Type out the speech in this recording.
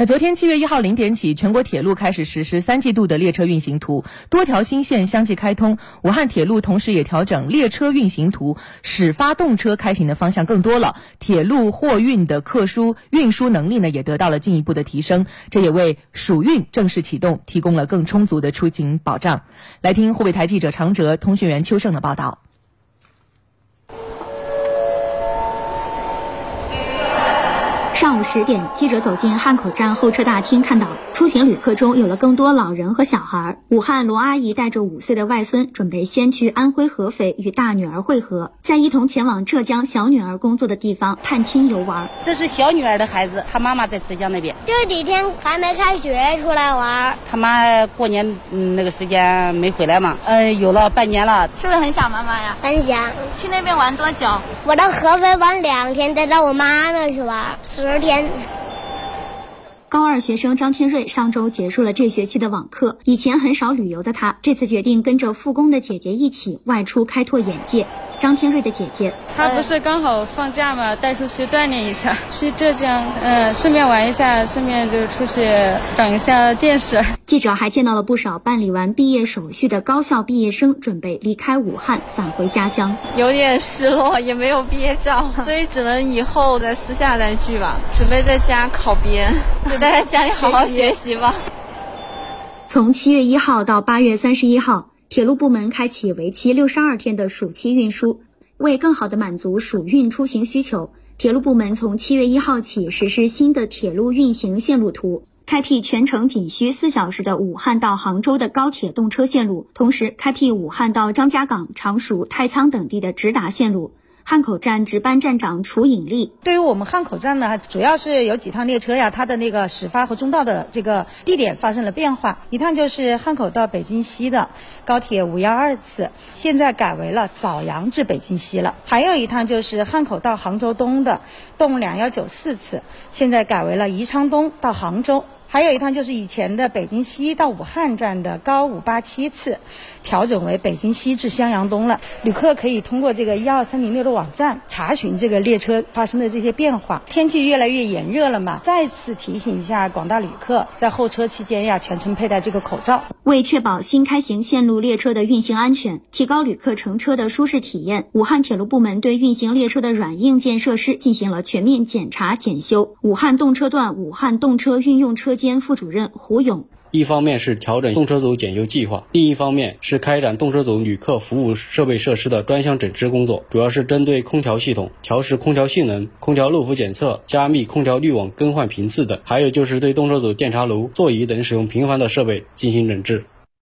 那昨天七月一号零点起，全国铁路开始实施三季度的列车运行图，多条新线相继开通。武汉铁路同时也调整列车运行图，使发动车开行的方向更多了。铁路货运的客输运输能力呢，也得到了进一步的提升。这也为暑运正式启动提供了更充足的出行保障。来听湖北台记者常哲、通讯员邱胜的报道。上午十点，记者走进汉口站候车大厅，看到出行旅客中有了更多老人和小孩。武汉罗阿姨带着五岁的外孙，准备先去安徽合肥与大女儿会合，再一同前往浙江小女儿工作的地方探亲游玩。这是小女儿的孩子，她妈妈在浙江那边。这几天还没开学，出来玩。他妈过年嗯那个时间没回来嘛，呃，有了半年了，是不是很想妈妈呀？很想。去那边玩多久？我到合肥玩两天，再到我妈那去玩高二学生张天瑞上周结束了这学期的网课，以前很少旅游的他，这次决定跟着复工的姐姐一起外出开拓眼界。张天瑞的姐姐，他不是刚好放假嘛，带出去锻炼一下，去浙江，嗯，顺便玩一下，顺便就出去长一下见识。记者还见到了不少办理完毕业手续的高校毕业生，准备离开武汉返回家乡，有点失落，也没有毕业照，所以只能以后再私下再聚吧。准备在家考编，就待在家里好好学习吧。从七月一号到八月三十一号。铁路部门开启为期六十二天的暑期运输，为更好地满足暑运出行需求，铁路部门从七月一号起实施新的铁路运行线路图，开辟全程仅需四小时的武汉到杭州的高铁动车线路，同时开辟武汉到张家港、常熟、太仓等地的直达线路。汉口站值班站长楚颖丽，对于我们汉口站呢，主要是有几趟列车呀，它的那个始发和终到的这个地点发生了变化。一趟就是汉口到北京西的高铁五幺二次，现在改为了枣阳至北京西了；还有一趟就是汉口到杭州东的动两幺九四次，现在改为了宜昌东到杭州。还有一趟就是以前的北京西到武汉站的高五八七次，调整为北京西至襄阳东了。旅客可以通过这个一二三零六的网站查询这个列车发生的这些变化。天气越来越炎热了嘛，再次提醒一下广大旅客，在候车期间要，全程佩戴这个口罩。为确保新开行线路列车的运行安全，提高旅客乘车的舒适体验，武汉铁路部门对运行列车的软硬件设施进行了全面检查检修。武汉动车段武汉动车运用车监副主任胡勇，一方面是调整动车组检修计划，另一方面是开展动车组旅客服务设备设施的专项整治工作，主要是针对空调系统调试空调性能、空调漏氟检测、加密空调滤网更换频次等，还有就是对动车组电茶炉、座椅等使用频繁的设备进行整治。